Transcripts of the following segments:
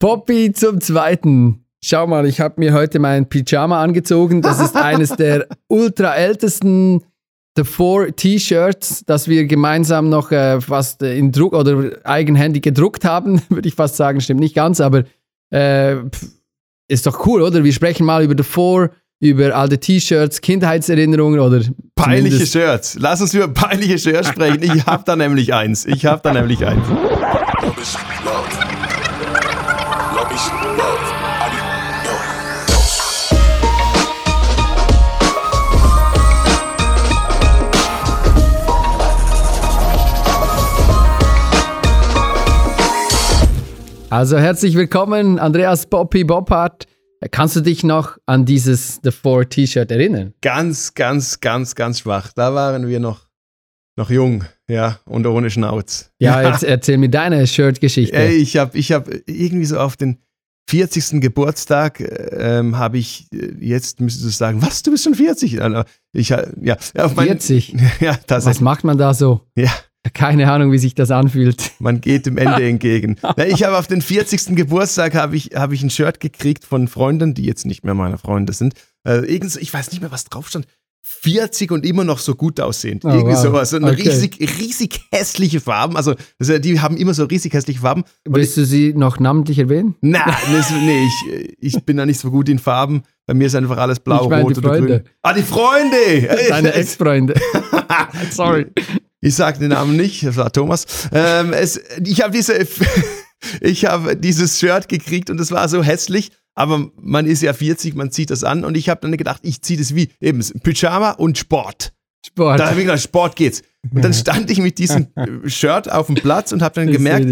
Poppy zum Zweiten. Schau mal, ich habe mir heute mein Pyjama angezogen. Das ist eines der ultra ältesten The Four T-Shirts, das wir gemeinsam noch äh, fast in Druck oder eigenhändig gedruckt haben, würde ich fast sagen. Stimmt nicht ganz, aber äh, ist doch cool, oder? Wir sprechen mal über The Four, über alte T-Shirts, Kindheitserinnerungen oder peinliche Shirts. Lass uns über peinliche Shirts sprechen. Ich habe da nämlich eins. Ich habe da nämlich eins. Also herzlich willkommen, Andreas Poppy Boppard. Kannst du dich noch an dieses The Four T-Shirt erinnern? Ganz, ganz, ganz, ganz schwach. Da waren wir noch, noch jung, ja, und ohne Schnauz. Ja, jetzt erzähl mir deine Shirt-Geschichte. Ich habe ich hab irgendwie so auf den 40. Geburtstag ähm, habe ich, äh, jetzt müsstest du sagen, was, du bist schon 40? Ich, ja, auf mein, 40? Ja, Was macht man da so? Ja, keine Ahnung, wie sich das anfühlt. Man geht dem Ende entgegen. ich habe auf den 40. Geburtstag habe ich, hab ich ein Shirt gekriegt von Freunden, die jetzt nicht mehr meine Freunde sind. Äh, ich weiß nicht mehr, was drauf stand. 40 und immer noch so gut aussehend. Oh, Irgendwie wow. sowas. Und okay. riesig, riesig hässliche Farben. Also, die haben immer so riesig hässliche Farben. Willst du sie noch namentlich erwähnen? Nein, nee, ich, ich bin da nicht so gut in Farben. Bei mir ist einfach alles blau, ich mein, rot oder grün. Ah, die Freunde! Deine Ex-Freunde. Sorry. Ich sage den Namen nicht, das war Thomas. Ähm, es, ich habe diese, ich habe dieses Shirt gekriegt und es war so hässlich. Aber man ist ja 40, man zieht das an und ich habe dann gedacht, ich ziehe das wie eben Pyjama und Sport. Sport. Da habe ich gedacht, Sport geht's. Und dann stand ich mit diesem Shirt auf dem Platz und habe dann gemerkt,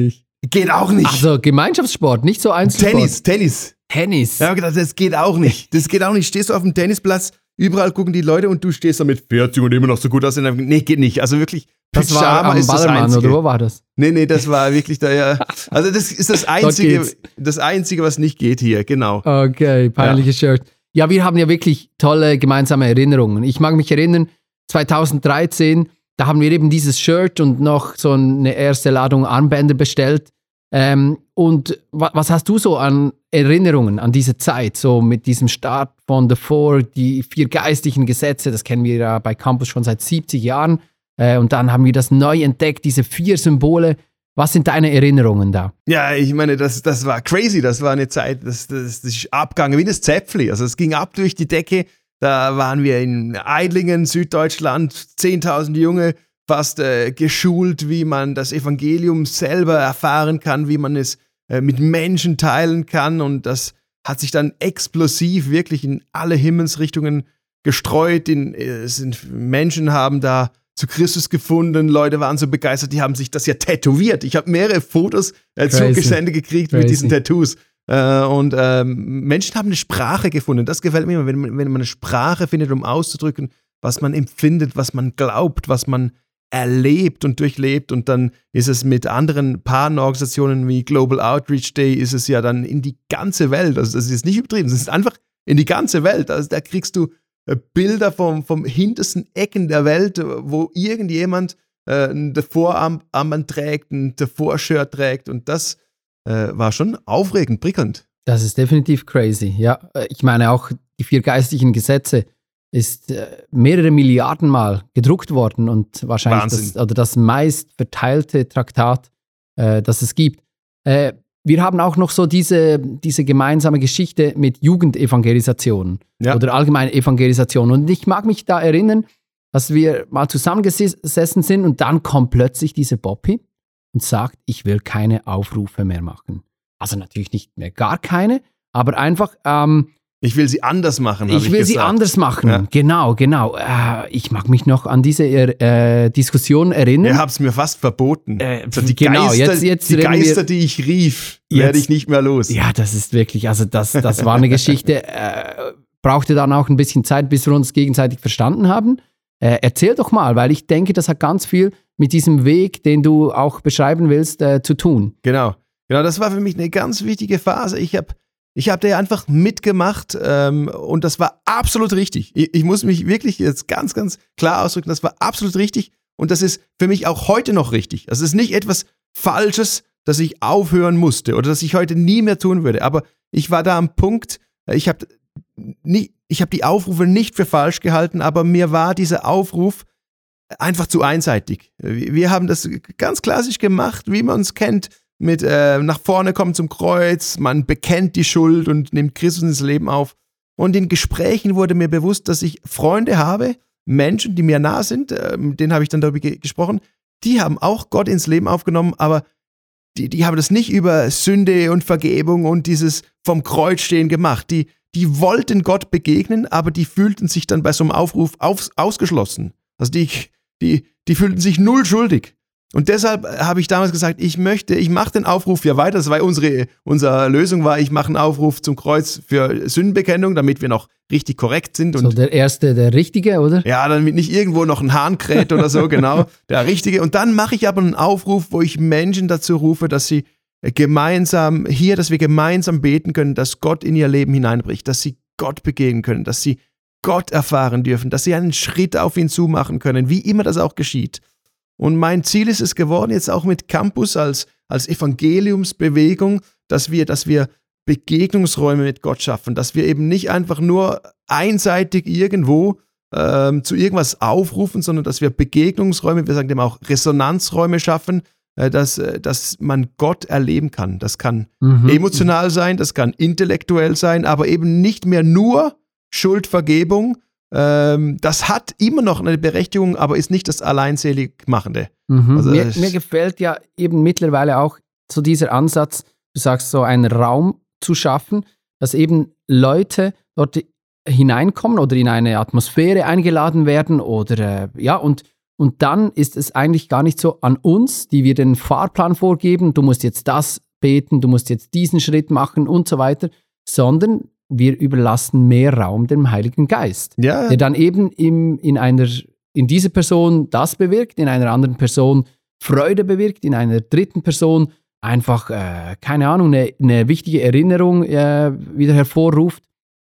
geht auch nicht. Also Gemeinschaftssport, nicht so Einzelsport. Tennis, Tennis. Tennis. Ich habe gedacht, das geht auch nicht. Das geht auch nicht. Stehst du auf dem Tennisplatz, überall gucken die Leute und du stehst da mit 40 und immer noch so gut aus. Nee, geht nicht. Also wirklich, das war am Ballermann, oder wo war das? Nee, nee, das war wirklich da ja. Also das ist das Einzige, das Einzige, was nicht geht hier, genau. Okay, peinliches ja. Shirt. Ja, wir haben ja wirklich tolle gemeinsame Erinnerungen. Ich mag mich erinnern, 2013, da haben wir eben dieses Shirt und noch so eine erste Ladung Armbänder bestellt. Ähm, und was hast du so an Erinnerungen an diese Zeit, so mit diesem Start von The Four, die vier geistlichen Gesetze, das kennen wir ja bei Campus schon seit 70 Jahren. Äh, und dann haben wir das neu entdeckt, diese vier Symbole. Was sind deine Erinnerungen da? Ja, ich meine, das, das war crazy. Das war eine Zeit, das, das, das ist abgegangen wie das Zäpfli. Also es ging ab durch die Decke. Da waren wir in Eidlingen, Süddeutschland, 10.000 Junge, fast äh, geschult, wie man das Evangelium selber erfahren kann, wie man es äh, mit Menschen teilen kann. Und das hat sich dann explosiv wirklich in alle Himmelsrichtungen gestreut. In, äh, sind Menschen haben da zu Christus gefunden. Leute waren so begeistert, die haben sich das ja tätowiert. Ich habe mehrere Fotos äh, zugesendet gekriegt Crazy. mit diesen Tattoos. Äh, und ähm, Menschen haben eine Sprache gefunden. Das gefällt mir immer, wenn, wenn man eine Sprache findet, um auszudrücken, was man empfindet, was man glaubt, was man erlebt und durchlebt. Und dann ist es mit anderen Partnerorganisationen wie Global Outreach Day, ist es ja dann in die ganze Welt. Also das ist nicht übertrieben, es ist einfach in die ganze Welt. Also da kriegst du äh, Bilder vom, vom hintersten Ecken der Welt, wo irgendjemand äh, ein Vorarmband trägt, ein Davor-Shirt trägt und das äh, war schon aufregend, prickelnd. Das ist definitiv crazy, ja. Äh, ich meine auch die vier geistlichen Gesetze ist äh, mehrere Milliarden Mal gedruckt worden und wahrscheinlich das, oder das meist verteilte Traktat, äh, das es gibt. Äh, wir haben auch noch so diese, diese gemeinsame Geschichte mit Jugendevangelisation ja. oder allgemeine Evangelisation. Und ich mag mich da erinnern, dass wir mal zusammengesessen sind und dann kommt plötzlich diese Bobby und sagt, ich will keine Aufrufe mehr machen. Also natürlich nicht mehr gar keine, aber einfach ähm, ich will sie anders machen. Ich will ich sie anders machen. Ja. Genau, genau. Äh, ich mag mich noch an diese äh, Diskussion erinnern. Ihr habt es mir fast verboten. Äh, also die genau, Geister, jetzt, jetzt die, Geister die ich rief, werde ich nicht mehr los. Ja, das ist wirklich, also das, das war eine Geschichte. Äh, brauchte dann auch ein bisschen Zeit, bis wir uns gegenseitig verstanden haben. Äh, erzähl doch mal, weil ich denke, das hat ganz viel mit diesem Weg, den du auch beschreiben willst, äh, zu tun. Genau. Genau, das war für mich eine ganz wichtige Phase. Ich habe ich habe da einfach mitgemacht ähm, und das war absolut richtig. Ich, ich, muss mich wirklich jetzt ganz, ganz klar ausdrücken, das war absolut richtig und das ist für mich auch heute noch richtig. Das ist nicht etwas Falsches, dass ich aufhören musste oder dass ich heute nie mehr tun würde. Aber ich war da am Punkt, ich habe ich habe die Aufrufe nicht für falsch gehalten, aber mir war dieser Aufruf einfach zu einseitig. Wir haben das ganz klassisch gemacht, wie man es kennt, mit äh, nach vorne kommen zum Kreuz, man bekennt die Schuld und nimmt Christus ins Leben auf. Und in Gesprächen wurde mir bewusst, dass ich Freunde habe, Menschen, die mir nah sind, äh, mit denen habe ich dann darüber ge gesprochen, die haben auch Gott ins Leben aufgenommen, aber die, die haben das nicht über Sünde und Vergebung und dieses vom Kreuz stehen gemacht. Die, die wollten Gott begegnen, aber die fühlten sich dann bei so einem Aufruf aus, ausgeschlossen. Also die, die, die fühlten sich null schuldig. Und deshalb habe ich damals gesagt, ich möchte, ich mache den Aufruf ja weiter. Das war unsere, unsere Lösung war, ich mache einen Aufruf zum Kreuz für Sündenbekennung, damit wir noch richtig korrekt sind. Und so der erste, der richtige, oder? Ja, damit nicht irgendwo noch ein Hahn kräht oder so, genau, der richtige. Und dann mache ich aber einen Aufruf, wo ich Menschen dazu rufe, dass sie gemeinsam hier, dass wir gemeinsam beten können, dass Gott in ihr Leben hineinbricht, dass sie Gott begegnen können, dass sie Gott erfahren dürfen, dass sie einen Schritt auf ihn zumachen können, wie immer das auch geschieht. Und mein Ziel ist es geworden, jetzt auch mit Campus als, als Evangeliumsbewegung, dass wir, dass wir Begegnungsräume mit Gott schaffen, dass wir eben nicht einfach nur einseitig irgendwo ähm, zu irgendwas aufrufen, sondern dass wir Begegnungsräume, wir sagen dem auch Resonanzräume schaffen, äh, dass, äh, dass man Gott erleben kann. Das kann mhm. emotional sein, das kann intellektuell sein, aber eben nicht mehr nur Schuldvergebung, ähm, das hat immer noch eine Berechtigung, aber ist nicht das alleinselig Machende. Mhm. Also, mir, mir, gefällt ja eben mittlerweile auch so dieser Ansatz, du sagst, so einen Raum zu schaffen, dass eben Leute dort hineinkommen oder in eine Atmosphäre eingeladen werden oder äh, ja, und, und dann ist es eigentlich gar nicht so an uns, die wir den Fahrplan vorgeben, du musst jetzt das beten, du musst jetzt diesen Schritt machen und so weiter, sondern wir überlassen mehr Raum dem Heiligen Geist, ja. der dann eben im, in einer in dieser Person das bewirkt, in einer anderen Person Freude bewirkt, in einer dritten Person einfach, äh, keine Ahnung, eine, eine wichtige Erinnerung äh, wieder hervorruft.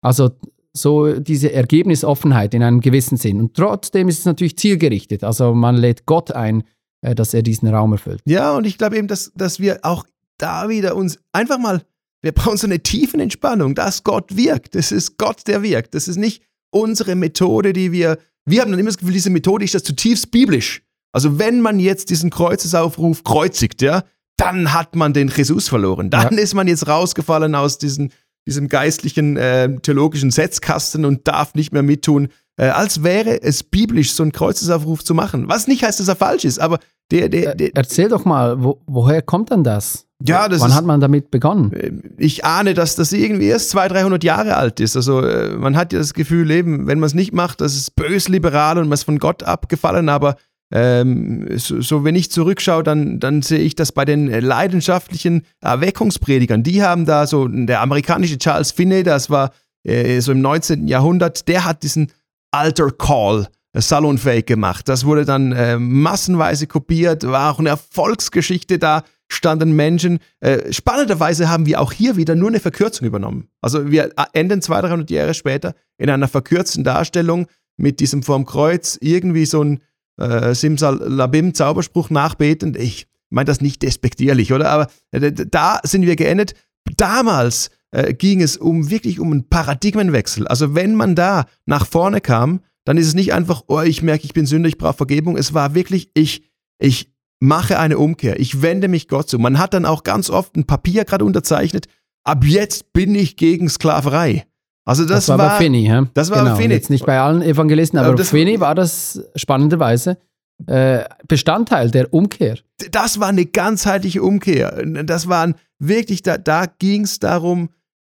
Also so diese Ergebnisoffenheit in einem gewissen Sinn. Und trotzdem ist es natürlich zielgerichtet. Also man lädt Gott ein, äh, dass er diesen Raum erfüllt. Ja, und ich glaube eben, dass, dass wir auch da wieder uns einfach mal wir brauchen so eine tiefen Entspannung, dass Gott wirkt. Das ist Gott, der wirkt. Das ist nicht unsere Methode, die wir. Wir haben dann immer das Gefühl, diese Methode ist das zutiefst biblisch. Also wenn man jetzt diesen Kreuzesaufruf kreuzigt, ja, dann hat man den Jesus verloren. Dann ja. ist man jetzt rausgefallen aus diesen, diesem geistlichen, äh, theologischen Setzkasten und darf nicht mehr mittun, äh, als wäre es biblisch, so einen Kreuzesaufruf zu machen. Was nicht heißt, dass er falsch ist, aber der, der, der Erzähl doch mal, wo, woher kommt denn das? Ja, das Wann ist, hat man damit begonnen? Äh, ich ahne, dass das irgendwie erst 200, 300 Jahre alt ist. Also äh, man hat ja das Gefühl, eben, wenn man es nicht macht, das ist bös liberal und man ist von Gott abgefallen, aber ähm, so, so, wenn ich zurückschaue, dann, dann sehe ich das bei den leidenschaftlichen Erweckungspredigern. Die haben da so, der amerikanische Charles Finney, das war äh, so im 19. Jahrhundert, der hat diesen Alter Call salonfähig gemacht. Das wurde dann äh, massenweise kopiert, war auch eine Erfolgsgeschichte da standen Menschen. Äh, spannenderweise haben wir auch hier wieder nur eine Verkürzung übernommen. Also wir enden 200, 300 Jahre später in einer verkürzten Darstellung mit diesem vorm Kreuz irgendwie so ein äh, Simsalabim Zauberspruch nachbetend. Ich meine das nicht despektierlich, oder? Aber äh, da sind wir geendet. Damals äh, ging es um wirklich um einen Paradigmenwechsel. Also wenn man da nach vorne kam, dann ist es nicht einfach, oh, ich merke, ich bin Sünder, ich brauche Vergebung. Es war wirklich, ich, ich mache eine Umkehr. Ich wende mich Gott zu. Man hat dann auch ganz oft ein Papier gerade unterzeichnet. Ab jetzt bin ich gegen Sklaverei. Also das, das war, war bei Finney, ja? Das war genau. Finney. Jetzt nicht bei allen Evangelisten, aber, aber Finney war das spannenderweise äh, Bestandteil der Umkehr. Das war eine ganzheitliche Umkehr. Das waren wirklich, da, da ging es darum,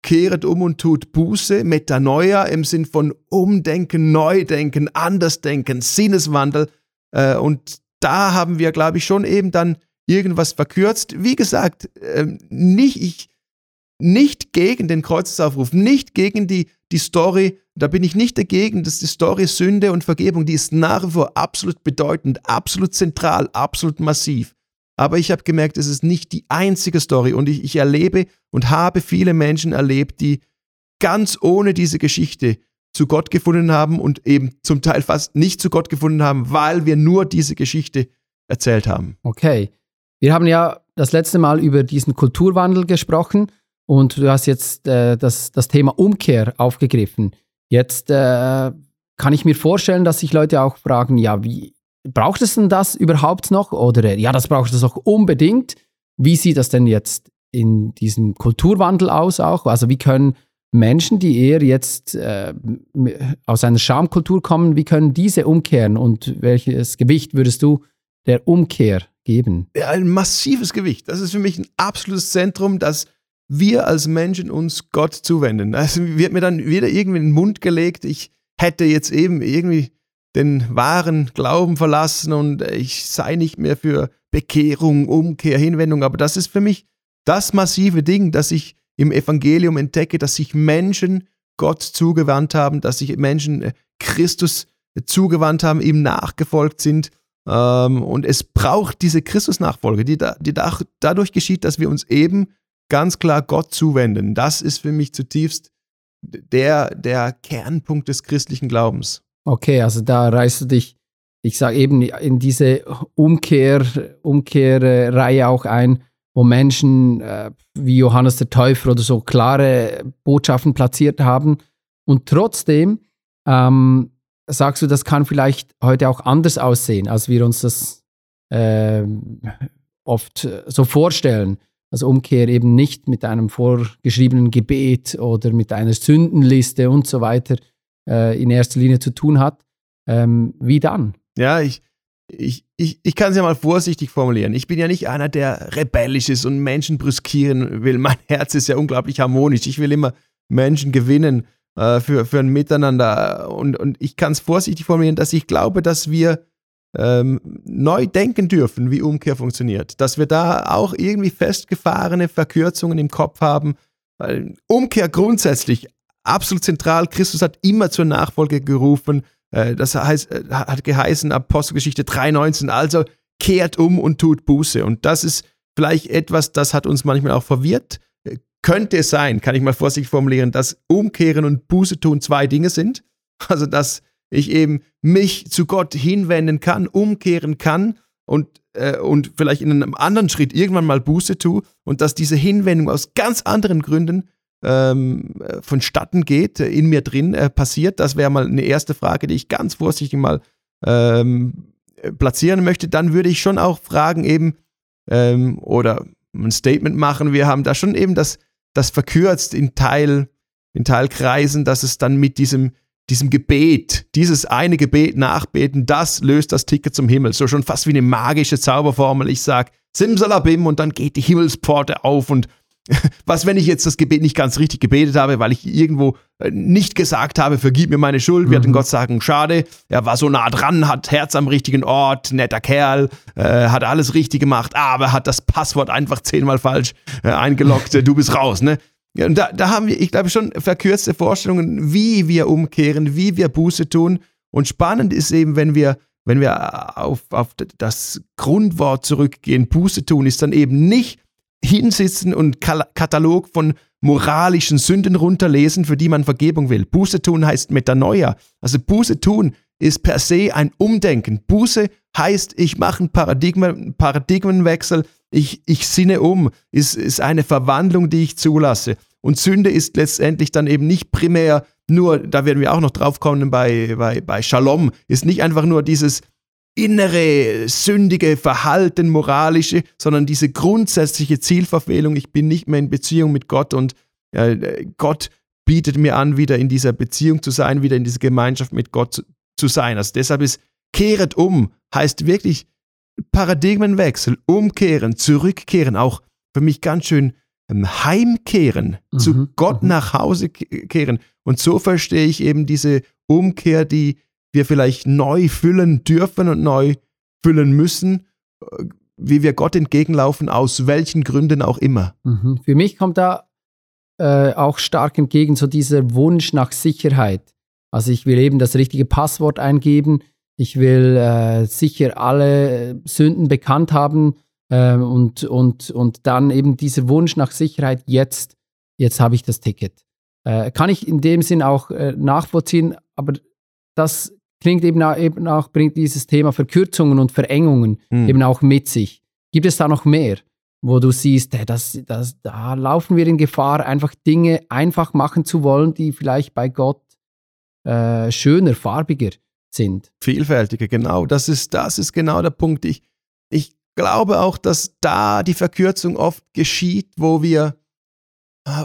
kehret um und tut Buße, Metanoia im Sinn von Umdenken, Neudenken, Andersdenken, Sinneswandel. Äh, und da haben wir, glaube ich, schon eben dann irgendwas verkürzt. Wie gesagt, äh, nicht, ich, nicht gegen den Kreuzesaufruf, nicht gegen die, die Story, da bin ich nicht dagegen, dass die Story Sünde und Vergebung, die ist nach wie vor absolut bedeutend, absolut zentral, absolut massiv. Aber ich habe gemerkt, es ist nicht die einzige Story und ich, ich erlebe und habe viele Menschen erlebt, die ganz ohne diese Geschichte zu Gott gefunden haben und eben zum Teil fast nicht zu Gott gefunden haben, weil wir nur diese Geschichte erzählt haben. Okay. Wir haben ja das letzte Mal über diesen Kulturwandel gesprochen und du hast jetzt äh, das, das Thema Umkehr aufgegriffen. Jetzt äh, kann ich mir vorstellen, dass sich Leute auch fragen, ja, wie braucht es denn das überhaupt noch? Oder ja, das braucht es auch unbedingt. Wie sieht das denn jetzt in diesem Kulturwandel aus auch? Also wie können Menschen, die eher jetzt äh, aus einer Schamkultur kommen, wie können diese umkehren und welches Gewicht würdest du der Umkehr geben? Ja, ein massives Gewicht. Das ist für mich ein absolutes Zentrum, dass wir als Menschen uns Gott zuwenden. Also wird mir dann wieder irgendwie in den Mund gelegt, ich hätte jetzt eben irgendwie den wahren Glauben verlassen und ich sei nicht mehr für Bekehrung, Umkehr, Hinwendung. Aber das ist für mich das massive Ding, dass ich im Evangelium entdecke, dass sich Menschen Gott zugewandt haben, dass sich Menschen äh, Christus zugewandt haben, ihm nachgefolgt sind. Ähm, und es braucht diese Christusnachfolge, die, da, die da, dadurch geschieht, dass wir uns eben ganz klar Gott zuwenden. Das ist für mich zutiefst der, der Kernpunkt des christlichen Glaubens. Okay, also da reißt du dich, ich sage eben, in diese Umkehr, Umkehrreihe auch ein, wo Menschen äh, wie Johannes der Täufer oder so klare Botschaften platziert haben. Und trotzdem ähm, sagst du, das kann vielleicht heute auch anders aussehen, als wir uns das äh, oft so vorstellen. Also Umkehr eben nicht mit einem vorgeschriebenen Gebet oder mit einer Sündenliste und so weiter äh, in erster Linie zu tun hat. Ähm, wie dann? Ja, ich, ich, ich, ich kann es ja mal vorsichtig formulieren. Ich bin ja nicht einer, der rebellisch ist und Menschen brüskieren will. Mein Herz ist ja unglaublich harmonisch. Ich will immer Menschen gewinnen äh, für, für ein Miteinander. Und, und ich kann es vorsichtig formulieren, dass ich glaube, dass wir ähm, neu denken dürfen, wie Umkehr funktioniert. Dass wir da auch irgendwie festgefahrene Verkürzungen im Kopf haben. Weil Umkehr grundsätzlich absolut zentral. Christus hat immer zur Nachfolge gerufen. Äh, das heißt, äh, hat geheißen, Apostelgeschichte 3,19, also kehrt um und tut Buße. Und das ist vielleicht etwas, das hat uns manchmal auch verwirrt. Äh, könnte es sein, kann ich mal vorsichtig formulieren, dass Umkehren und Buße tun zwei Dinge sind. Also, dass ich eben mich zu Gott hinwenden kann, umkehren kann und, äh, und vielleicht in einem anderen Schritt irgendwann mal Buße tue und dass diese Hinwendung aus ganz anderen Gründen ähm, vonstatten geht, äh, in mir drin äh, passiert. Das wäre mal eine erste Frage, die ich ganz vorsichtig mal ähm, platzieren möchte. Dann würde ich schon auch fragen eben ähm, oder ein Statement machen. Wir haben da schon eben das, das verkürzt in Teil, in Teilkreisen, dass es dann mit diesem diesem Gebet, dieses eine Gebet nachbeten, das löst das Ticket zum Himmel. So schon fast wie eine magische Zauberformel. Ich sage Simsalabim und dann geht die Himmelspforte auf und was, wenn ich jetzt das Gebet nicht ganz richtig gebetet habe, weil ich irgendwo äh, nicht gesagt habe, vergib mir meine Schuld, mhm. wir hatten Gott sagen, schade, er war so nah dran, hat Herz am richtigen Ort, netter Kerl, äh, hat alles richtig gemacht, aber hat das Passwort einfach zehnmal falsch äh, eingeloggt, du bist raus, ne? Ja, und da, da haben wir, ich glaube, schon verkürzte Vorstellungen, wie wir umkehren, wie wir Buße tun. Und spannend ist eben, wenn wir, wenn wir auf, auf das Grundwort zurückgehen, Buße tun, ist dann eben nicht hinsitzen und Katalog von moralischen Sünden runterlesen, für die man Vergebung will. Buße tun heißt Metanoia. Also Buße tun ist per se ein Umdenken. Buße heißt, ich mache einen Paradigmen, Paradigmenwechsel, ich, ich sinne um, ist, ist eine Verwandlung, die ich zulasse. Und Sünde ist letztendlich dann eben nicht primär nur, da werden wir auch noch drauf kommen bei, bei, bei Shalom, ist nicht einfach nur dieses innere, sündige Verhalten, moralische, sondern diese grundsätzliche Zielverfehlung, ich bin nicht mehr in Beziehung mit Gott und äh, Gott bietet mir an, wieder in dieser Beziehung zu sein, wieder in dieser Gemeinschaft mit Gott zu, zu sein. Also deshalb ist kehret um, heißt wirklich Paradigmenwechsel, umkehren, zurückkehren, auch für mich ganz schön ähm, heimkehren, mhm, zu Gott mhm. nach Hause kehren. Und so verstehe ich eben diese Umkehr, die wir vielleicht neu füllen dürfen und neu füllen müssen, äh, wie wir Gott entgegenlaufen, aus welchen Gründen auch immer. Mhm. Für mich kommt da äh, auch stark entgegen so dieser Wunsch nach Sicherheit. Also ich will eben das richtige Passwort eingeben, ich will äh, sicher alle Sünden bekannt haben äh, und, und, und dann eben dieser Wunsch nach Sicherheit, jetzt, jetzt habe ich das Ticket. Äh, kann ich in dem Sinn auch äh, nachvollziehen, aber das klingt eben auch, eben auch, bringt dieses Thema Verkürzungen und Verengungen mhm. eben auch mit sich. Gibt es da noch mehr? wo du siehst, das, das, da laufen wir in Gefahr, einfach Dinge einfach machen zu wollen, die vielleicht bei Gott äh, schöner, farbiger sind. Vielfältiger, genau. Das ist, das ist genau der Punkt. Ich, ich glaube auch, dass da die Verkürzung oft geschieht, wo wir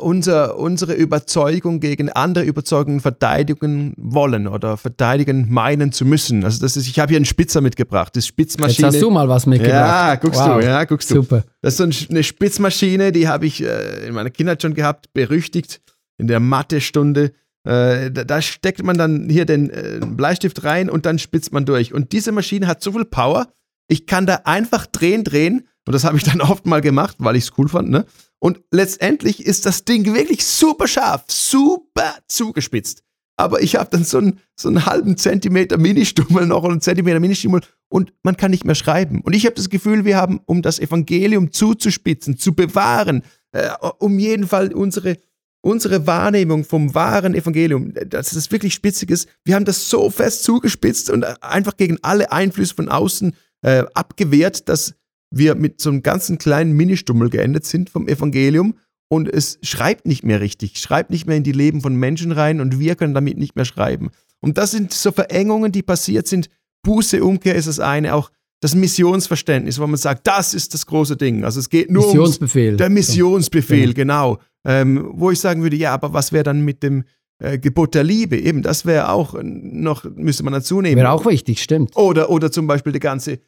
unser, unsere Überzeugung gegen andere Überzeugungen verteidigen wollen oder verteidigen meinen zu müssen. Also das ist, ich habe hier einen Spitzer mitgebracht, das Spitzmaschine. Jetzt hast du mal was mitgebracht. Ja, guckst wow. du, ja, guckst du. Super. Das ist so eine Spitzmaschine, die habe ich äh, in meiner Kindheit schon gehabt, berüchtigt in der Mathestunde. Äh, da, da, steckt man dann hier den äh, Bleistift rein und dann spitzt man durch. Und diese Maschine hat so viel Power, ich kann da einfach drehen, drehen. Und das habe ich dann oft mal gemacht, weil ich es cool fand, ne? Und letztendlich ist das Ding wirklich super scharf, super zugespitzt. Aber ich habe dann so einen, so einen halben Zentimeter Ministummel noch und einen Zentimeter Ministummel und man kann nicht mehr schreiben. Und ich habe das Gefühl, wir haben, um das Evangelium zuzuspitzen, zu bewahren, äh, um jeden Fall unsere, unsere Wahrnehmung vom wahren Evangelium, dass es wirklich spitzig ist, wir haben das so fest zugespitzt und einfach gegen alle Einflüsse von außen äh, abgewehrt, dass wir mit so einem ganzen kleinen Ministummel geendet sind vom Evangelium und es schreibt nicht mehr richtig, schreibt nicht mehr in die Leben von Menschen rein und wir können damit nicht mehr schreiben. Und das sind so Verengungen, die passiert sind. Buße, Umkehr ist das eine, auch das Missionsverständnis, wo man sagt, das ist das große Ding. Also es geht nur Missionsbefehl. um der Missionsbefehl, ja. genau. Ähm, wo ich sagen würde, ja, aber was wäre dann mit dem äh, Gebot der Liebe? Eben, das wäre auch noch, müsste man dazu nehmen. Wäre auch wichtig, stimmt. Oder, oder zum Beispiel die ganze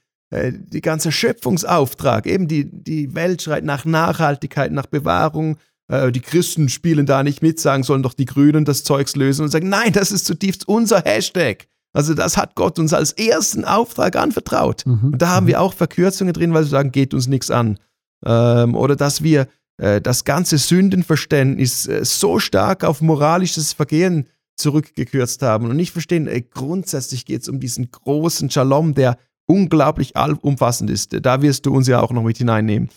die ganze Schöpfungsauftrag, eben die, die Welt schreit nach Nachhaltigkeit, nach Bewahrung. Äh, die Christen spielen da nicht mit, sagen, sollen doch die Grünen das Zeugs lösen und sagen, nein, das ist zutiefst unser Hashtag. Also das hat Gott uns als ersten Auftrag anvertraut. Mhm. Und da haben wir mhm. auch Verkürzungen drin, weil sie sagen, geht uns nichts an. Ähm, oder dass wir äh, das ganze Sündenverständnis äh, so stark auf moralisches Vergehen zurückgekürzt haben und nicht verstehen, grundsätzlich geht es um diesen großen Shalom, der unglaublich allumfassend ist. Da wirst du uns ja auch noch mit hineinnehmen.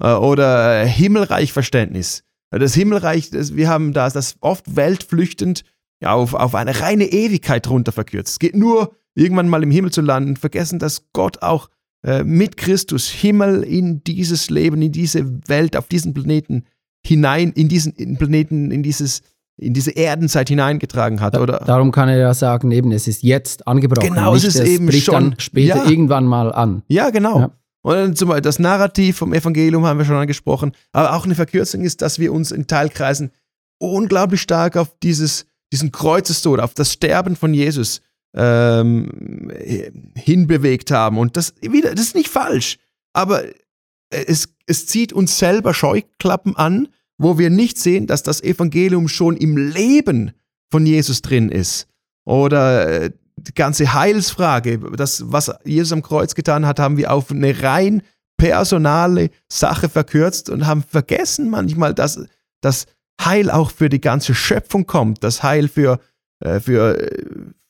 Äh, oder äh, Himmelreichverständnis. Das Himmelreich, das, wir haben das, das oft weltflüchtend auf, auf eine reine Ewigkeit runter verkürzt. Es geht nur, irgendwann mal im Himmel zu landen, vergessen, dass Gott auch äh, mit Christus Himmel in dieses Leben, in diese Welt, auf diesen Planeten hinein, in diesen Planeten, in dieses in diese Erdenzeit hineingetragen hat. Oder? Darum kann er ja sagen, eben, es ist jetzt angebrochen. Genau, nicht, es ist eben bricht schon dann später ja. irgendwann mal an. Ja, genau. Ja. Und zum Beispiel das Narrativ vom Evangelium haben wir schon angesprochen. Aber auch eine Verkürzung ist, dass wir uns in Teilkreisen unglaublich stark auf dieses, diesen Kreuzestod, auf das Sterben von Jesus ähm, hinbewegt haben. Und das wieder, das ist nicht falsch. Aber es, es zieht uns selber Scheuklappen an wo wir nicht sehen, dass das Evangelium schon im Leben von Jesus drin ist. Oder äh, die ganze Heilsfrage, das, was Jesus am Kreuz getan hat, haben wir auf eine rein personale Sache verkürzt und haben vergessen manchmal, dass das Heil auch für die ganze Schöpfung kommt, das Heil für, äh, für, äh,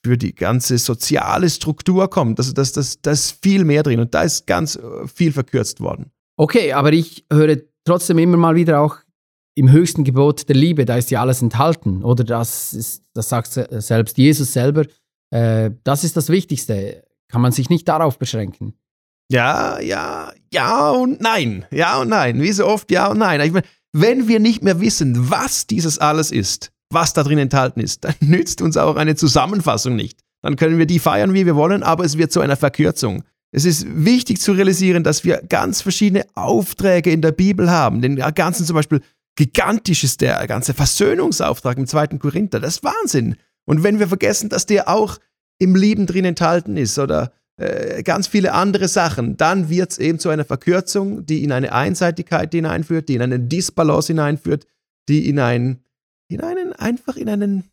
für die ganze soziale Struktur kommt. Das, das, das, das ist viel mehr drin und da ist ganz viel verkürzt worden. Okay, aber ich höre trotzdem immer mal wieder auch im höchsten Gebot der Liebe, da ist ja alles enthalten. Oder das, ist, das sagt selbst Jesus selber. Äh, das ist das Wichtigste. Kann man sich nicht darauf beschränken. Ja, ja, ja und nein. Ja und nein. Wie so oft ja und nein. Ich meine, wenn wir nicht mehr wissen, was dieses alles ist, was da drin enthalten ist, dann nützt uns auch eine Zusammenfassung nicht. Dann können wir die feiern, wie wir wollen, aber es wird zu einer Verkürzung. Es ist wichtig zu realisieren, dass wir ganz verschiedene Aufträge in der Bibel haben. Den ganzen zum Beispiel gigantisch ist der ganze Versöhnungsauftrag im zweiten Korinther. Das ist Wahnsinn. Und wenn wir vergessen, dass der auch im Lieben drin enthalten ist oder äh, ganz viele andere Sachen, dann wird es eben zu einer Verkürzung, die in eine Einseitigkeit hineinführt, die in eine Disbalance hineinführt, die in einen, in einen einfach in einen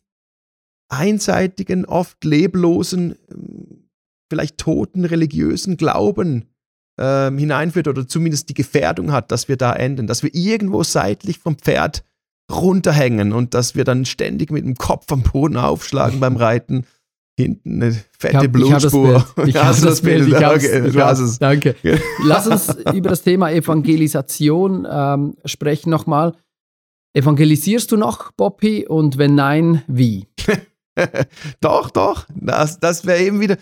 einseitigen, oft leblosen, ähm, vielleicht toten religiösen Glauben ähm, hineinführt oder zumindest die Gefährdung hat, dass wir da enden, dass wir irgendwo seitlich vom Pferd runterhängen und dass wir dann ständig mit dem Kopf am Boden aufschlagen beim Reiten. Hinten eine fette Blutspur. Ich habe das Bild. Ich habe das Bild. es. Danke. Lass uns über das Thema Evangelisation ähm, sprechen nochmal. Evangelisierst du noch, Bobby? Und wenn nein, wie? doch, doch. Das, das wäre eben wieder.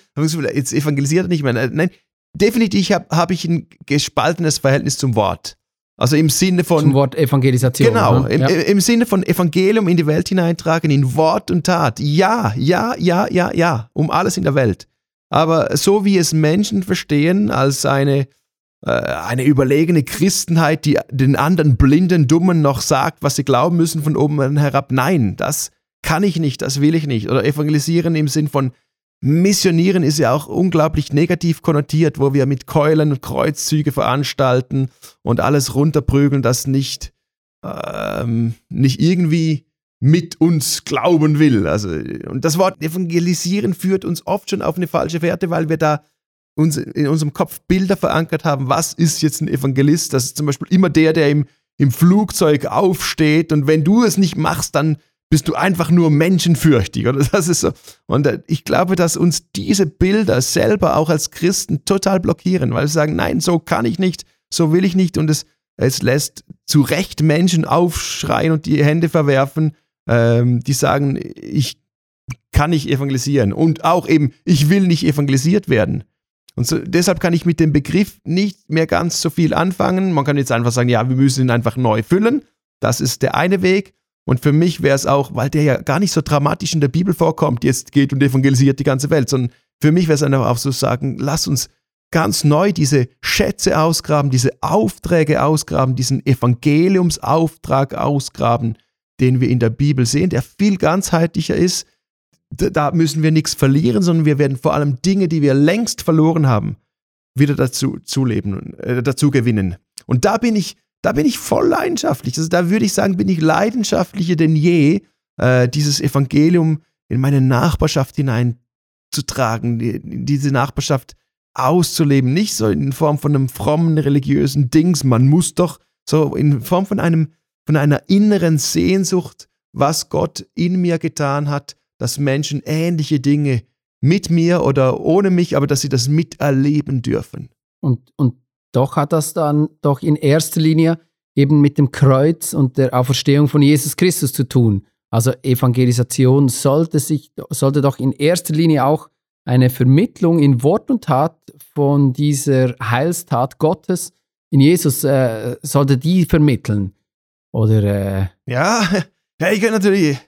Jetzt evangelisiert er nicht mehr. Nein, definitiv habe hab ich ein gespaltenes Verhältnis zum Wort. Also im Sinne von. Zum Wort Evangelisation. Genau, ne? im, ja. im, Sinne von Evangelium in die Welt hineintragen, in Wort und Tat. Ja, ja, ja, ja, ja, um alles in der Welt. Aber so wie es Menschen verstehen als eine, äh, eine überlegene Christenheit, die den anderen blinden, dummen noch sagt, was sie glauben müssen von oben herab. Nein, das kann ich nicht, das will ich nicht. Oder evangelisieren im Sinn von Missionieren ist ja auch unglaublich negativ konnotiert, wo wir mit Keulen und Kreuzzüge veranstalten und alles runterprügeln, das nicht, ähm, nicht irgendwie mit uns glauben will. Also, und das Wort evangelisieren führt uns oft schon auf eine falsche Fährte, weil wir da uns in unserem Kopf Bilder verankert haben, was ist jetzt ein Evangelist? Das ist zum Beispiel immer der, der im, im Flugzeug aufsteht und wenn du es nicht machst, dann bist du einfach nur menschenfürchtig. Oder das ist so. Und äh, ich glaube, dass uns diese Bilder selber auch als Christen total blockieren, weil sie sagen, nein, so kann ich nicht, so will ich nicht. Und es, es lässt zu Recht Menschen aufschreien und die Hände verwerfen, ähm, die sagen, ich kann nicht evangelisieren. Und auch eben, ich will nicht evangelisiert werden. Und so, deshalb kann ich mit dem Begriff nicht mehr ganz so viel anfangen. Man kann jetzt einfach sagen, ja, wir müssen ihn einfach neu füllen. Das ist der eine Weg. Und für mich wäre es auch, weil der ja gar nicht so dramatisch in der Bibel vorkommt, jetzt geht und evangelisiert die ganze Welt, sondern für mich wäre es einfach auch so sagen, lass uns ganz neu diese Schätze ausgraben, diese Aufträge ausgraben, diesen Evangeliumsauftrag ausgraben, den wir in der Bibel sehen, der viel ganzheitlicher ist. Da müssen wir nichts verlieren, sondern wir werden vor allem Dinge, die wir längst verloren haben, wieder dazu zuleben, äh, dazu gewinnen. Und da bin ich da bin ich voll leidenschaftlich. Also da würde ich sagen, bin ich leidenschaftlicher denn je, äh, dieses Evangelium in meine Nachbarschaft hineinzutragen, die, diese Nachbarschaft auszuleben. Nicht so in Form von einem frommen religiösen Dings, man muss doch, so in Form von einem, von einer inneren Sehnsucht, was Gott in mir getan hat, dass Menschen ähnliche Dinge mit mir oder ohne mich, aber dass sie das miterleben dürfen. Und, und doch hat das dann doch in erster Linie eben mit dem Kreuz und der Auferstehung von Jesus Christus zu tun. Also Evangelisation sollte sich sollte doch in erster Linie auch eine Vermittlung in Wort und Tat von dieser Heilstat Gottes in Jesus äh, sollte die vermitteln. Oder äh, ja, ja, ich kann natürlich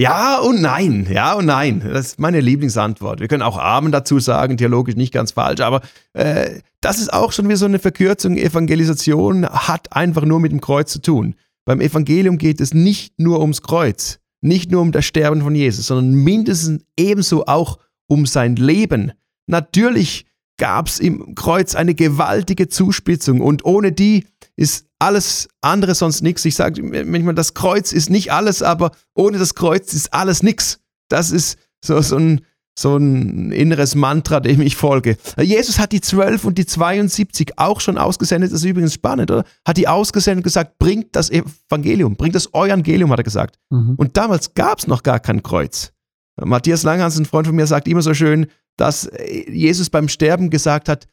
ja und nein, ja und nein. Das ist meine Lieblingsantwort. Wir können auch Amen dazu sagen, theologisch nicht ganz falsch, aber äh, das ist auch schon wieder so eine Verkürzung. Evangelisation hat einfach nur mit dem Kreuz zu tun. Beim Evangelium geht es nicht nur ums Kreuz, nicht nur um das Sterben von Jesus, sondern mindestens ebenso auch um sein Leben. Natürlich gab es im Kreuz eine gewaltige Zuspitzung und ohne die ist alles andere sonst nichts. Ich sage manchmal, das Kreuz ist nicht alles, aber ohne das Kreuz ist alles nichts. Das ist so, so, ein, so ein inneres Mantra, dem ich folge. Jesus hat die 12 und die 72 auch schon ausgesendet. Das ist übrigens spannend, oder? Hat die ausgesendet und gesagt, bringt das Evangelium, bringt das Evangelium, hat er gesagt. Mhm. Und damals gab es noch gar kein Kreuz. Matthias Langhans, ein Freund von mir, sagt immer so schön, dass Jesus beim Sterben gesagt hat,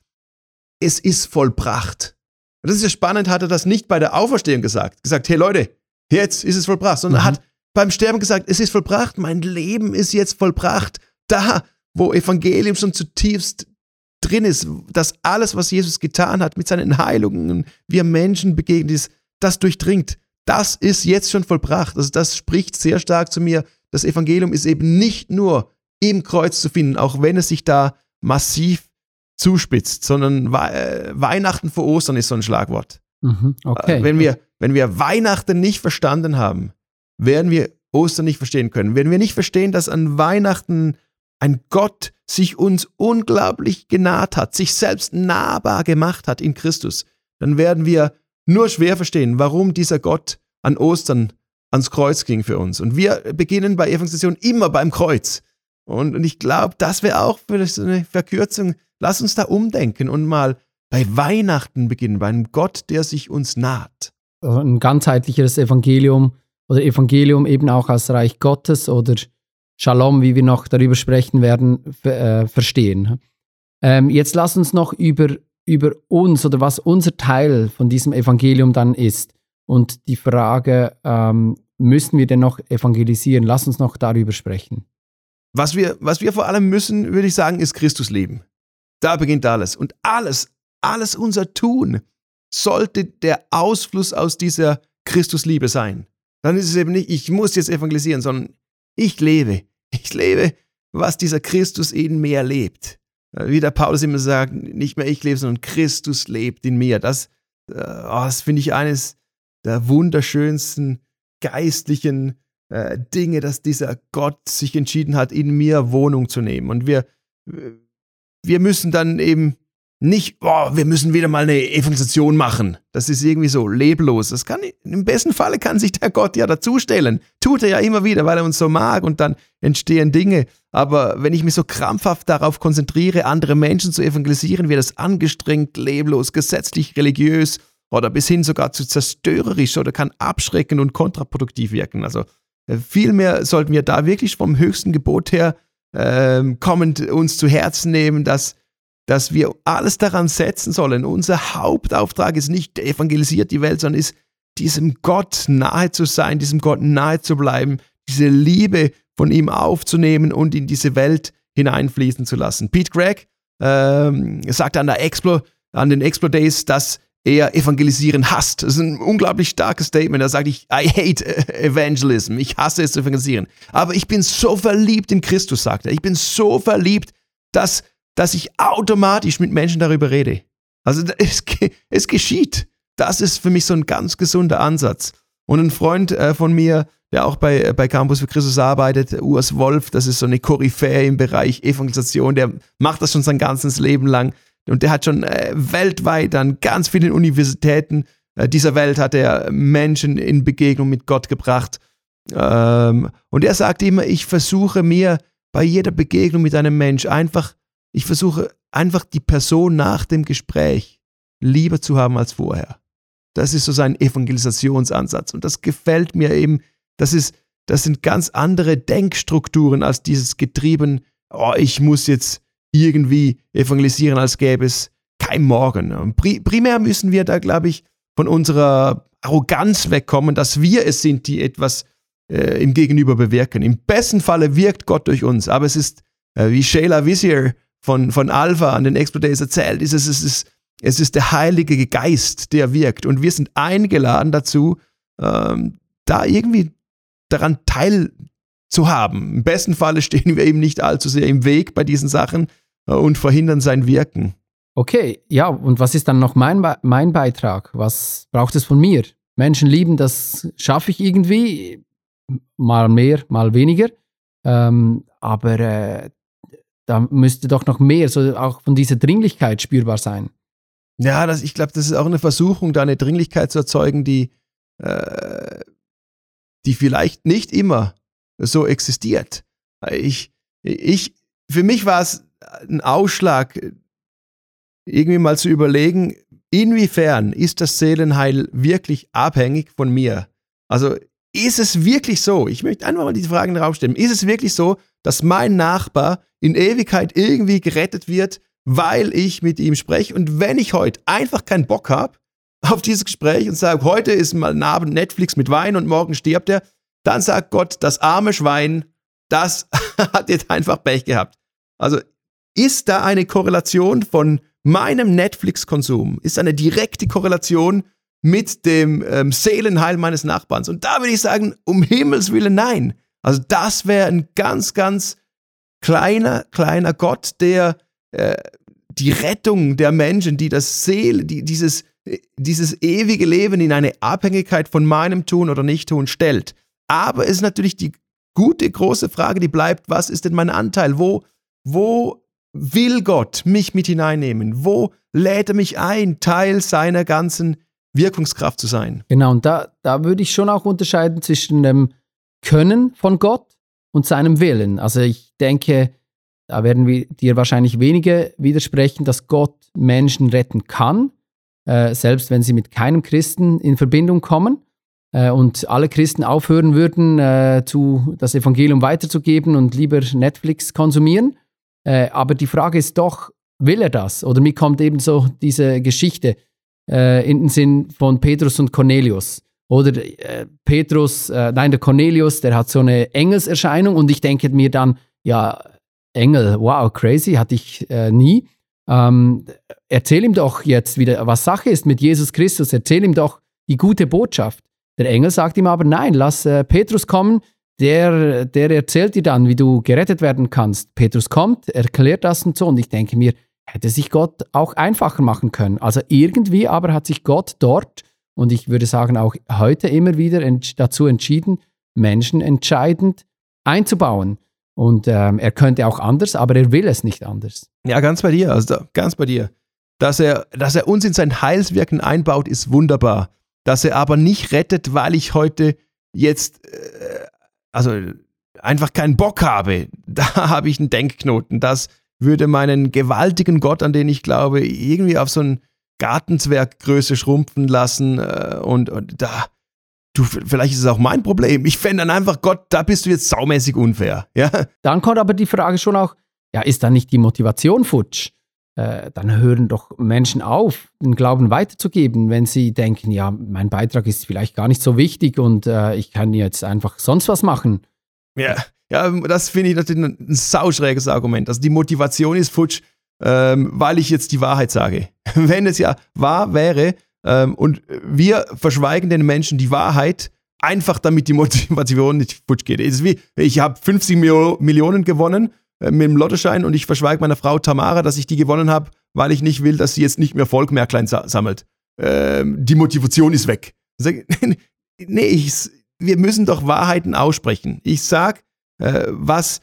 es ist vollbracht. Und das ist ja spannend, hat er das nicht bei der Auferstehung gesagt. Gesagt, hey Leute, jetzt ist es vollbracht, sondern mhm. hat beim Sterben gesagt, es ist vollbracht, mein Leben ist jetzt vollbracht. Da, wo Evangelium schon zutiefst drin ist, dass alles, was Jesus getan hat mit seinen Heilungen, wie er Menschen begegnet ist, das durchdringt. Das ist jetzt schon vollbracht. Also das spricht sehr stark zu mir. Das Evangelium ist eben nicht nur im Kreuz zu finden, auch wenn es sich da massiv zuspitzt, sondern We Weihnachten vor Ostern ist so ein Schlagwort. Mhm, okay. Äh, wenn wir, wenn wir Weihnachten nicht verstanden haben, werden wir Ostern nicht verstehen können. Wenn wir nicht verstehen, dass an Weihnachten ein Gott sich uns unglaublich genaht hat, sich selbst nahbar gemacht hat in Christus, dann werden wir nur schwer verstehen, warum dieser Gott an Ostern ans Kreuz ging für uns. Und wir beginnen bei Evangelisation immer beim Kreuz. Und, und ich glaube, das wäre auch vielleicht so eine Verkürzung Lass uns da umdenken und mal bei Weihnachten beginnen, bei einem Gott, der sich uns naht. Also ein ganzheitliches Evangelium oder Evangelium eben auch als Reich Gottes oder Shalom, wie wir noch darüber sprechen werden, äh, verstehen. Ähm, jetzt lass uns noch über, über uns oder was unser Teil von diesem Evangelium dann ist und die Frage, ähm, müssen wir denn noch evangelisieren? Lass uns noch darüber sprechen. Was wir, was wir vor allem müssen, würde ich sagen, ist Christus leben. Da beginnt alles. Und alles, alles unser Tun sollte der Ausfluss aus dieser Christusliebe sein. Dann ist es eben nicht, ich muss jetzt evangelisieren, sondern ich lebe. Ich lebe, was dieser Christus in mir lebt. Wie der Paulus immer sagt, nicht mehr ich lebe, sondern Christus lebt in mir. Das, äh, oh, das finde ich eines der wunderschönsten geistlichen äh, Dinge, dass dieser Gott sich entschieden hat, in mir Wohnung zu nehmen. Und wir, wir müssen dann eben nicht, oh, wir müssen wieder mal eine Evangelisation machen. Das ist irgendwie so leblos. Das kann, im besten Falle kann sich der Gott ja dazustellen. Tut er ja immer wieder, weil er uns so mag und dann entstehen Dinge. Aber wenn ich mich so krampfhaft darauf konzentriere, andere Menschen zu evangelisieren, wird das angestrengt, leblos, gesetzlich, religiös oder bis hin sogar zu zerstörerisch oder kann abschreckend und kontraproduktiv wirken. Also vielmehr sollten wir da wirklich vom höchsten Gebot her äh, kommend uns zu Herzen nehmen, dass, dass wir alles daran setzen sollen. Unser Hauptauftrag ist nicht evangelisiert die Welt, sondern ist diesem Gott nahe zu sein, diesem Gott nahe zu bleiben, diese Liebe von ihm aufzunehmen und in diese Welt hineinfließen zu lassen. Pete Gregg ähm, sagt an der Explo, an den Explo Days, dass er Evangelisieren hasst. Das ist ein unglaublich starkes Statement. Er sagt, ich, I hate Evangelism. Ich hasse es zu evangelisieren. Aber ich bin so verliebt in Christus, sagt er. Ich bin so verliebt, dass, dass ich automatisch mit Menschen darüber rede. Also es, es geschieht. Das ist für mich so ein ganz gesunder Ansatz. Und ein Freund äh, von mir, der auch bei, äh, bei Campus für Christus arbeitet, Urs Wolf, das ist so eine Koryphäe im Bereich Evangelisation, der macht das schon sein ganzes Leben lang. Und der hat schon äh, weltweit an ganz vielen Universitäten äh, dieser Welt hat er Menschen in Begegnung mit Gott gebracht. Ähm, und er sagt immer, ich versuche mir bei jeder Begegnung mit einem Mensch einfach, ich versuche einfach die Person nach dem Gespräch lieber zu haben als vorher. Das ist so sein Evangelisationsansatz. Und das gefällt mir eben. Das ist, das sind ganz andere Denkstrukturen als dieses getrieben, oh, ich muss jetzt irgendwie evangelisieren, als gäbe es kein Morgen. Primär müssen wir da, glaube ich, von unserer Arroganz wegkommen, dass wir es sind, die etwas äh, im Gegenüber bewirken. Im besten Falle wirkt Gott durch uns, aber es ist, äh, wie Shayla Visier von, von Alpha an den Explodays erzählt, ist es, es, ist, es ist der Heilige Geist, der wirkt. Und wir sind eingeladen dazu, ähm, da irgendwie daran teil, zu haben. Im besten Falle stehen wir ihm nicht allzu sehr im Weg bei diesen Sachen äh, und verhindern sein Wirken. Okay, ja, und was ist dann noch mein, mein Beitrag? Was braucht es von mir? Menschen lieben, das schaffe ich irgendwie, mal mehr, mal weniger. Ähm, aber äh, da müsste doch noch mehr, so auch von dieser Dringlichkeit spürbar sein. Ja, das, ich glaube, das ist auch eine Versuchung, da eine Dringlichkeit zu erzeugen, die, äh, die vielleicht nicht immer so existiert. Ich, ich, für mich war es ein Ausschlag, irgendwie mal zu überlegen, inwiefern ist das Seelenheil wirklich abhängig von mir? Also ist es wirklich so, ich möchte einfach mal diese Fragen darauf stellen, ist es wirklich so, dass mein Nachbar in Ewigkeit irgendwie gerettet wird, weil ich mit ihm spreche? Und wenn ich heute einfach keinen Bock habe auf dieses Gespräch und sage, heute ist mal ein Abend Netflix mit Wein und morgen stirbt er, dann sagt Gott, das arme Schwein, das hat jetzt einfach Pech gehabt. Also ist da eine Korrelation von meinem Netflix-Konsum, ist eine direkte Korrelation mit dem ähm, Seelenheil meines Nachbarns. Und da würde ich sagen, um Himmels Willen nein. Also das wäre ein ganz, ganz kleiner, kleiner Gott, der äh, die Rettung der Menschen, die das Seele, die, dieses, dieses ewige Leben in eine Abhängigkeit von meinem Tun oder Nicht-Tun stellt. Aber es ist natürlich die gute, große Frage, die bleibt, was ist denn mein Anteil? Wo, wo will Gott mich mit hineinnehmen? Wo lädt er mich ein, Teil seiner ganzen Wirkungskraft zu sein? Genau, und da, da würde ich schon auch unterscheiden zwischen dem Können von Gott und seinem Willen. Also ich denke, da werden wir dir wahrscheinlich wenige widersprechen, dass Gott Menschen retten kann, äh, selbst wenn sie mit keinem Christen in Verbindung kommen äh, und alle Christen aufhören würden, äh, zu, das Evangelium weiterzugeben und lieber Netflix konsumieren. Äh, aber die Frage ist doch, will er das? Oder mir kommt eben so diese Geschichte äh, in den Sinn von Petrus und Cornelius. Oder äh, Petrus, äh, nein, der Cornelius, der hat so eine Engelserscheinung und ich denke mir dann, ja, Engel, wow, crazy, hatte ich nie. ähm, erzähl ihm doch jetzt wieder, was Sache ist mit Jesus Christus, erzähl ihm doch die gute Botschaft. Der Engel sagt ihm aber, nein, lass äh, Petrus kommen, der, der erzählt dir dann, wie du gerettet werden kannst. Petrus kommt, erklärt das und so und ich denke mir, hätte sich Gott auch einfacher machen können. Also irgendwie aber hat sich Gott dort und ich würde sagen auch heute immer wieder ent dazu entschieden, Menschen entscheidend einzubauen. Und ähm, er könnte auch anders, aber er will es nicht anders. Ja, ganz bei dir, also ganz bei dir. Dass er, dass er uns in sein Heilswirken einbaut, ist wunderbar. Dass er aber nicht rettet, weil ich heute jetzt, äh, also einfach keinen Bock habe, da habe ich einen Denkknoten. Das würde meinen gewaltigen Gott, an den ich glaube, irgendwie auf so ein Gartenzwerggröße schrumpfen lassen. Äh, und, und da, du, vielleicht ist es auch mein Problem. Ich fände dann einfach, Gott, da bist du jetzt saumäßig unfair. Ja? Dann kommt aber die Frage schon auch, ja, ist da nicht die Motivation futsch? Äh, dann hören doch Menschen auf, den Glauben weiterzugeben, wenn sie denken, ja, mein Beitrag ist vielleicht gar nicht so wichtig und äh, ich kann jetzt einfach sonst was machen. Ja, ja das finde ich natürlich ein, sauschräges Argument. Also die Motivation ist futsch, ähm, weil ich jetzt die Wahrheit sage. wenn es ja wahr wäre, ähm, und wir verschweigen den Menschen die Wahrheit, einfach damit die Motivation nicht futsch geht. Es ist wie, ich habe 50 Mio Millionen gewonnen mit dem Lottoschein und ich verschweige meiner Frau Tamara, dass ich die gewonnen habe, weil ich nicht will, dass sie jetzt nicht mehr Volkmärklein sa sammelt. Ähm, die Motivation ist weg. nee, ich, wir müssen doch Wahrheiten aussprechen. Ich sag, äh, was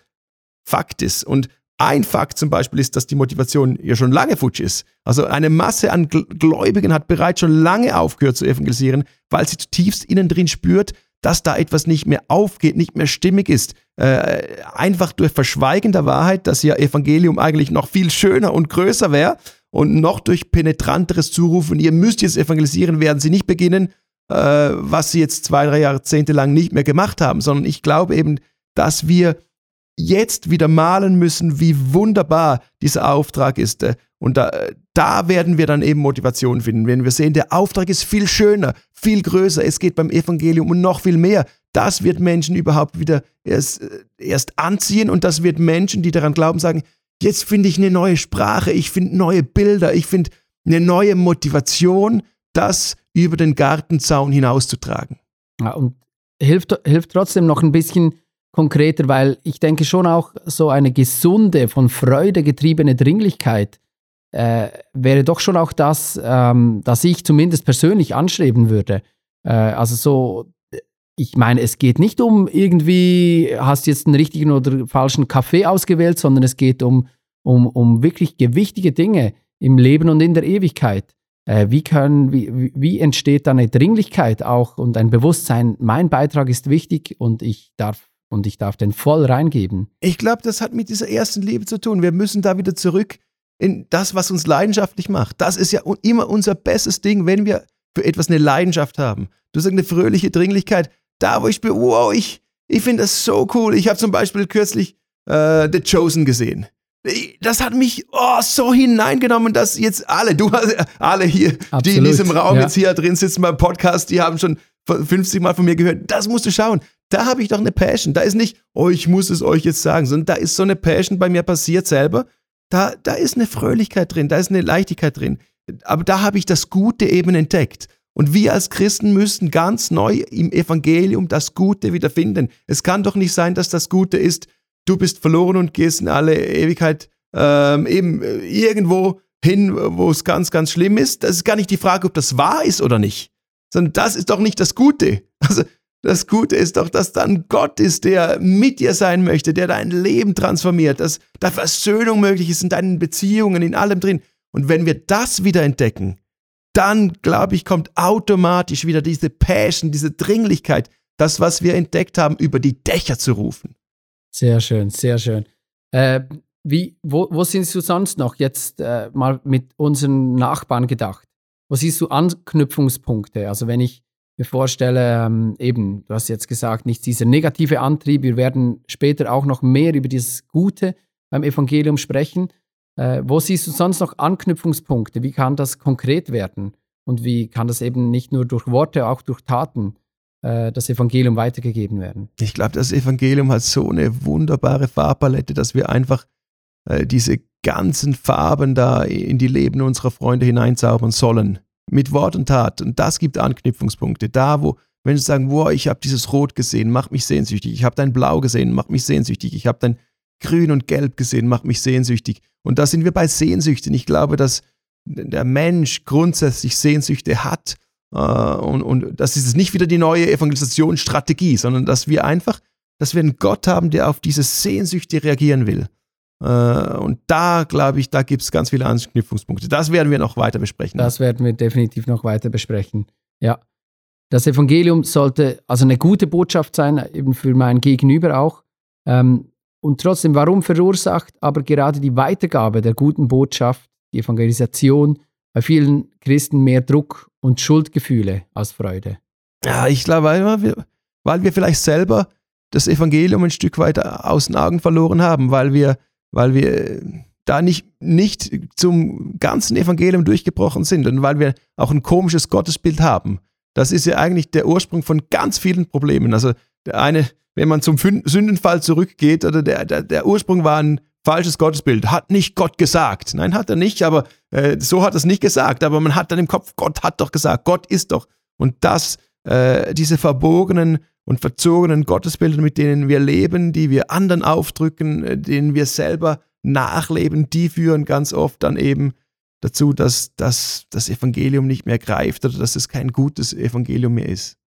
Fakt ist. Und ein Fakt zum Beispiel ist, dass die Motivation ja schon lange futsch ist. Also eine Masse an Gläubigen hat bereits schon lange aufgehört zu evangelisieren, weil sie zutiefst innen drin spürt, dass da etwas nicht mehr aufgeht, nicht mehr stimmig ist. Äh, einfach durch Verschweigen der Wahrheit, dass ihr Evangelium eigentlich noch viel schöner und größer wäre und noch durch penetranteres Zurufen, ihr müsst jetzt evangelisieren, werden sie nicht beginnen, äh, was sie jetzt zwei, drei Jahrzehnte lang nicht mehr gemacht haben, sondern ich glaube eben, dass wir jetzt wieder malen müssen, wie wunderbar dieser Auftrag ist. Äh, und da, da werden wir dann eben Motivation finden, wenn wir sehen, der Auftrag ist viel schöner, viel größer, es geht beim Evangelium um noch viel mehr. Das wird Menschen überhaupt wieder erst, äh, erst anziehen und das wird Menschen, die daran glauben, sagen, jetzt finde ich eine neue Sprache, ich finde neue Bilder, ich finde eine neue Motivation, das über den Gartenzaun hinauszutragen. Ja, und hilft, hilft trotzdem noch ein bisschen konkreter, weil ich denke schon auch so eine gesunde, von Freude getriebene Dringlichkeit äh, wäre doch schon auch das, ähm, das ich zumindest persönlich anstreben würde. Äh, also so, ich meine, es geht nicht um irgendwie, hast jetzt einen richtigen oder falschen Kaffee ausgewählt, sondern es geht um, um, um wirklich gewichtige Dinge im Leben und in der Ewigkeit. Äh, wie, können, wie, wie entsteht da eine Dringlichkeit auch und ein Bewusstsein, mein Beitrag ist wichtig und ich darf und ich darf den voll reingeben. Ich glaube, das hat mit dieser ersten Liebe zu tun. Wir müssen da wieder zurück in das, was uns leidenschaftlich macht. Das ist ja immer unser bestes Ding, wenn wir für etwas eine Leidenschaft haben. Du sagst eine fröhliche Dringlichkeit. Da, wo ich bin, wow, ich, ich finde das so cool. Ich habe zum Beispiel kürzlich äh, The Chosen gesehen. Das hat mich oh, so hineingenommen, dass jetzt alle, du alle hier, Absolut, die in diesem Raum ja. jetzt hier drin sitzen beim Podcast, die haben schon 50 Mal von mir gehört, das musst du schauen. Da habe ich doch eine Passion. Da ist nicht, oh, ich muss es euch jetzt sagen, sondern da ist so eine Passion bei mir passiert selber. Da, da ist eine Fröhlichkeit drin, da ist eine Leichtigkeit drin. Aber da habe ich das Gute eben entdeckt. Und wir als Christen müssen ganz neu im Evangelium das Gute wiederfinden. Es kann doch nicht sein, dass das Gute ist, du bist verloren und gehst in alle Ewigkeit ähm, eben äh, irgendwo hin, wo es ganz, ganz schlimm ist. Das ist gar nicht die Frage, ob das wahr ist oder nicht sondern das ist doch nicht das Gute. Also das Gute ist doch, dass dann Gott ist, der mit dir sein möchte, der dein Leben transformiert, dass da Versöhnung möglich ist in deinen Beziehungen, in allem drin. Und wenn wir das wieder entdecken, dann, glaube ich, kommt automatisch wieder diese Passion, diese Dringlichkeit, das, was wir entdeckt haben, über die Dächer zu rufen. Sehr schön, sehr schön. Äh, wie, wo, wo sind du sonst noch jetzt äh, mal mit unseren Nachbarn gedacht? Wo siehst du Anknüpfungspunkte? Also wenn ich mir vorstelle, ähm, eben, du hast jetzt gesagt, nicht dieser negative Antrieb, wir werden später auch noch mehr über dieses Gute beim Evangelium sprechen. Äh, wo siehst du sonst noch Anknüpfungspunkte? Wie kann das konkret werden? Und wie kann das eben nicht nur durch Worte, auch durch Taten äh, das Evangelium weitergegeben werden? Ich glaube, das Evangelium hat so eine wunderbare Farbpalette, dass wir einfach äh, diese ganzen Farben da in die Leben unserer Freunde hineinzaubern sollen. Mit Wort und Tat. Und das gibt Anknüpfungspunkte. Da, wo Menschen sagen, wow, ich habe dieses Rot gesehen, macht mich sehnsüchtig. Ich habe dein Blau gesehen, macht mich sehnsüchtig. Ich habe dein Grün und Gelb gesehen, macht mich sehnsüchtig. Und da sind wir bei Sehnsüchten. Ich glaube, dass der Mensch grundsätzlich Sehnsüchte hat. Äh, und, und das ist nicht wieder die neue Evangelisationsstrategie, sondern dass wir einfach, dass wir einen Gott haben, der auf diese Sehnsüchte reagieren will. Äh, und da, glaube ich, da gibt es ganz viele Anknüpfungspunkte. Das werden wir noch weiter besprechen. Das werden wir definitiv noch weiter besprechen. Ja. Das Evangelium sollte also eine gute Botschaft sein, eben für mein Gegenüber auch. Ähm, und trotzdem, warum verursacht aber gerade die Weitergabe der guten Botschaft, die Evangelisation, bei vielen Christen mehr Druck und Schuldgefühle als Freude? Ja, ich glaube, weil wir, weil wir vielleicht selber das Evangelium ein Stück weit aus den Augen verloren haben, weil wir, weil wir da nicht, nicht zum ganzen Evangelium durchgebrochen sind und weil wir auch ein komisches Gottesbild haben. Das ist ja eigentlich der Ursprung von ganz vielen Problemen. Also der eine, wenn man zum Sündenfall zurückgeht, oder der, der, der Ursprung war ein falsches Gottesbild. Hat nicht Gott gesagt. Nein, hat er nicht, aber äh, so hat er es nicht gesagt. Aber man hat dann im Kopf, Gott hat doch gesagt, Gott ist doch. Und das, äh, diese verbogenen und verzogenen Gottesbilder, mit denen wir leben, die wir anderen aufdrücken, äh, denen wir selber nachleben, die führen ganz oft dann eben dazu, dass, dass das Evangelium nicht mehr greift oder dass es kein gutes Evangelium mehr ist.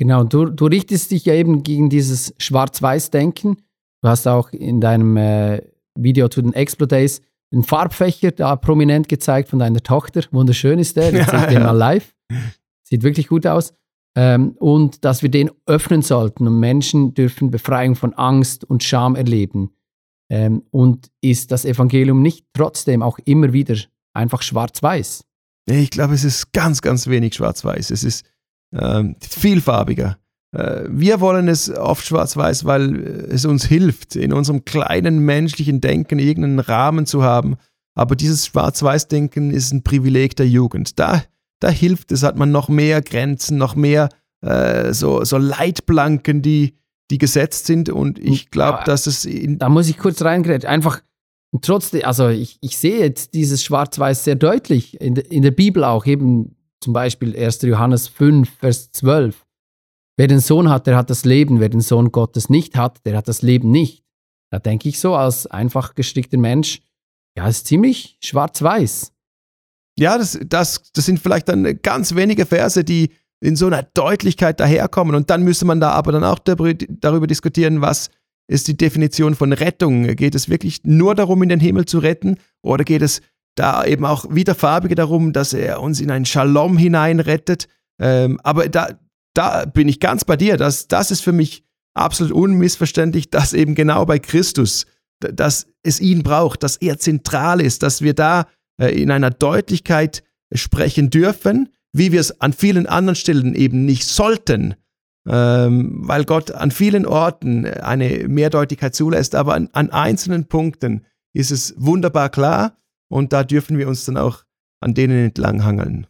Genau, du, du richtest dich ja eben gegen dieses Schwarz-Weiß-Denken. Du hast auch in deinem äh, Video zu den Explodays den Farbfächer da prominent gezeigt von deiner Tochter. Wunderschön ist der. Jetzt ja, ja. mal live. Sieht wirklich gut aus. Ähm, und dass wir den öffnen sollten und Menschen dürfen Befreiung von Angst und Scham erleben. Ähm, und ist das Evangelium nicht trotzdem auch immer wieder einfach schwarz-weiß? Ich glaube, es ist ganz, ganz wenig schwarz-weiß. Es ist ähm, vielfarbiger. Äh, wir wollen es oft schwarz-weiß, weil es uns hilft, in unserem kleinen menschlichen Denken irgendeinen Rahmen zu haben. Aber dieses Schwarz-Weiß-Denken ist ein Privileg der Jugend. Da, da hilft es, hat man noch mehr Grenzen, noch mehr äh, so, so Leitplanken, die, die gesetzt sind. Und ich glaube, dass es. da muss ich kurz reingrätschen. Einfach trotzdem, also ich, ich sehe jetzt dieses Schwarz-Weiß sehr deutlich in, de, in der Bibel auch, eben zum Beispiel 1. Johannes 5, Vers 12. Wer den Sohn hat, der hat das Leben. Wer den Sohn Gottes nicht hat, der hat das Leben nicht. Da denke ich so als einfach gestrickter Mensch, ja, ist ziemlich schwarz-weiß. Ja, das, das, das sind vielleicht dann ganz wenige Verse, die in so einer Deutlichkeit daherkommen. Und dann müsste man da aber dann auch darüber, darüber diskutieren, was ist die Definition von Rettung. Geht es wirklich nur darum, in den Himmel zu retten? Oder geht es da eben auch wieder farbige darum, dass er uns in ein Shalom hineinrettet. Ähm, aber da, da bin ich ganz bei dir. Das, das ist für mich absolut unmissverständlich, dass eben genau bei Christus, dass es ihn braucht, dass er zentral ist, dass wir da äh, in einer Deutlichkeit sprechen dürfen, wie wir es an vielen anderen Stellen eben nicht sollten, ähm, weil Gott an vielen Orten eine Mehrdeutigkeit zulässt, aber an einzelnen Punkten ist es wunderbar klar und da dürfen wir uns dann auch an denen entlang hangeln.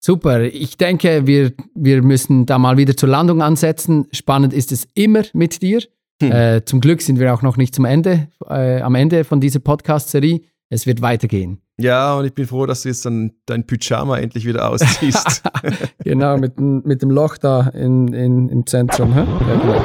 Super, ich denke, wir, wir müssen da mal wieder zur Landung ansetzen. Spannend ist es immer mit dir. Hm. Äh, zum Glück sind wir auch noch nicht zum Ende, äh, am Ende von dieser Podcast-Serie. Es wird weitergehen. Ja, und ich bin froh, dass du jetzt dann dein Pyjama endlich wieder ausziehst. genau, mit, mit dem Loch da in, in, im Zentrum. Hä? Ja, genau.